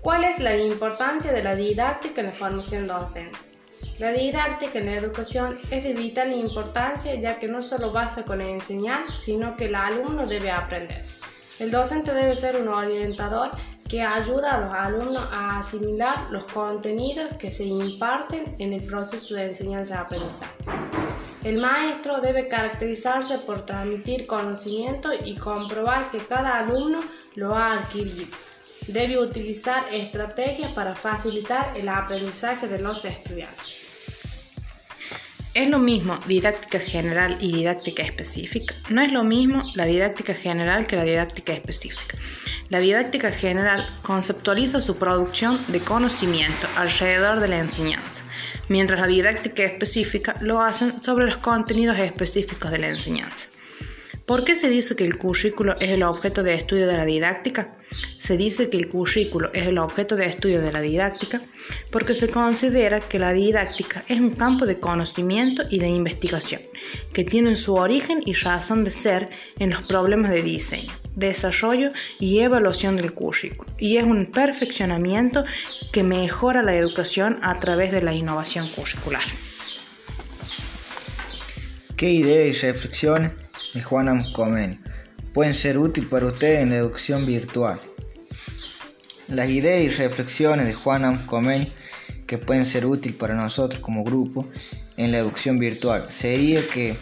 ¿Cuál es la importancia de la didáctica en la formación docente? La didáctica en la educación es de vital importancia ya que no solo basta con enseñar, sino que el alumno debe aprender. El docente debe ser un orientador que ayuda a los alumnos a asimilar los contenidos que se imparten en el proceso de enseñanza-aprendizaje. El maestro debe caracterizarse por transmitir conocimiento y comprobar que cada alumno lo ha adquirido. Debe utilizar estrategias para facilitar el aprendizaje de los estudiantes. ¿Es lo mismo didáctica general y didáctica específica? No es lo mismo la didáctica general que la didáctica específica. La didáctica general conceptualiza su producción de conocimiento alrededor de la enseñanza, mientras la didáctica específica lo hacen sobre los contenidos específicos de la enseñanza. ¿Por qué se dice que el currículo es el objeto de estudio de la didáctica? Se dice que el currículo es el objeto de estudio de la didáctica porque se considera que la didáctica es un campo de conocimiento y de investigación que tiene su origen y razón de ser en los problemas de diseño, desarrollo y evaluación del currículo y es un perfeccionamiento que mejora la educación a través de la innovación curricular. ¿Qué ideas y reflexiones de Juana Comeni pueden ser útiles para ustedes en la educación virtual. Las ideas y reflexiones de Juana Comeni que pueden ser útiles para nosotros como grupo en la educación virtual sería que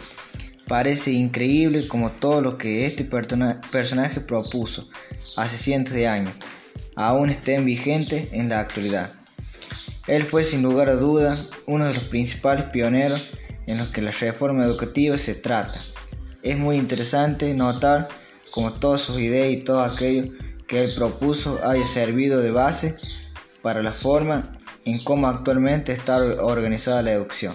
parece increíble como todo lo que este personaje propuso hace cientos de años aún estén vigentes en la actualidad. Él fue sin lugar a duda uno de los principales pioneros en los que la reforma educativa se trata. Es muy interesante notar cómo todas sus ideas y todo aquello que él propuso haya servido de base para la forma en cómo actualmente está organizada la educación.